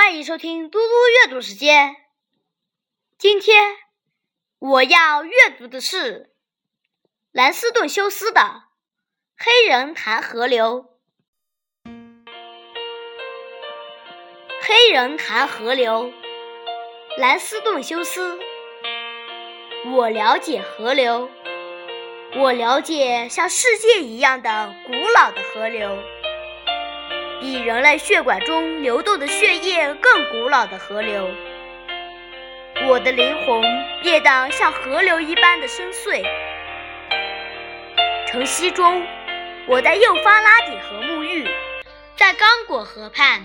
欢迎收听嘟嘟阅读时间。今天我要阅读的是兰斯顿·休斯的《黑人谈河流》。黑人谈河流，兰斯顿·休斯。我了解河流，我了解像世界一样的古老的河流。比人类血管中流动的血液更古老的河流，我的灵魂变得像河流一般的深邃。晨曦中，我在幼发拉底河沐浴，在刚果河畔，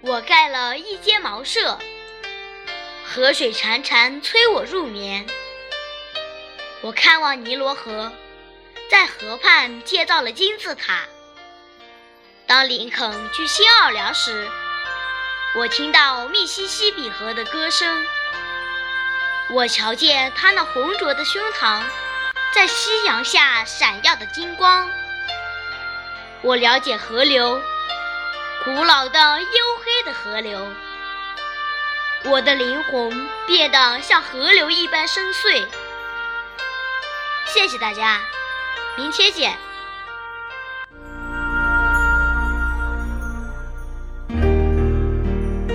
我盖了一间茅舍。河水潺潺催我入眠。我看望尼罗河，在河畔建造了金字塔。当林肯去新奥尔良时，我听到密西西比河的歌声。我瞧见他那浑浊的胸膛在夕阳下闪耀的金光。我了解河流，古老的黝黑的河流。我的灵魂变得像河流一般深邃。谢谢大家，明天见。